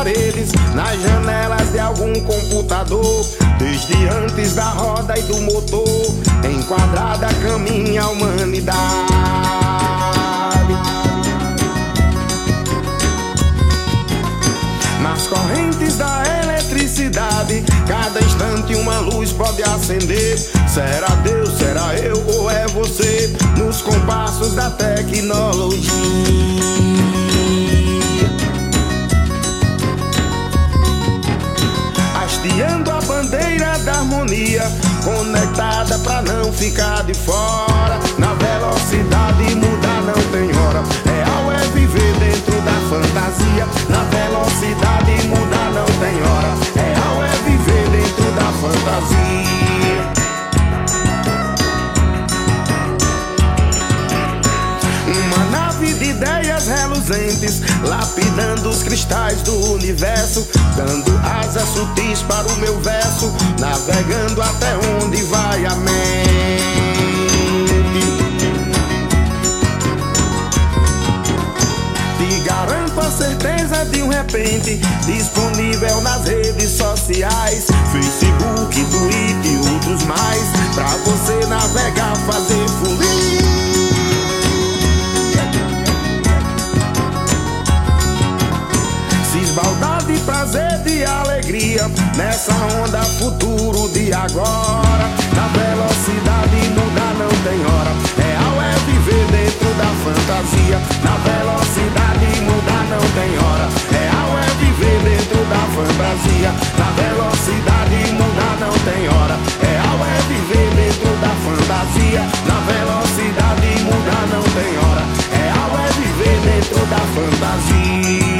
paredes, nas janelas de algum computador. Desde antes da roda e do motor, enquadrada caminha a humanidade. Nas correntes da eletricidade, cada instante uma luz pode acender. Será Deus, será eu ou é você? Nos compassos da tecnologia. Não ficar de fora. Na velocidade mudar não tem hora. Real é viver dentro da fantasia. Na velocidade mudar não tem hora. Real é viver dentro da fantasia. Uma nave de ideias reluzentes, lapidando os cristais do universo, dando asas sutis para o meu verso, navegando até repente, disponível nas redes sociais, Facebook, Twitter e outros mais, pra você navegar, fazer folia. Se esbaldar de prazer, de alegria Nessa onda futuro de agora. Na velocidade mudar não tem hora fantasia. Na velocidade não dá, não tem hora. é é viver dentro da fantasia. Na velocidade mudar não tem hora. é é viver dentro da fantasia.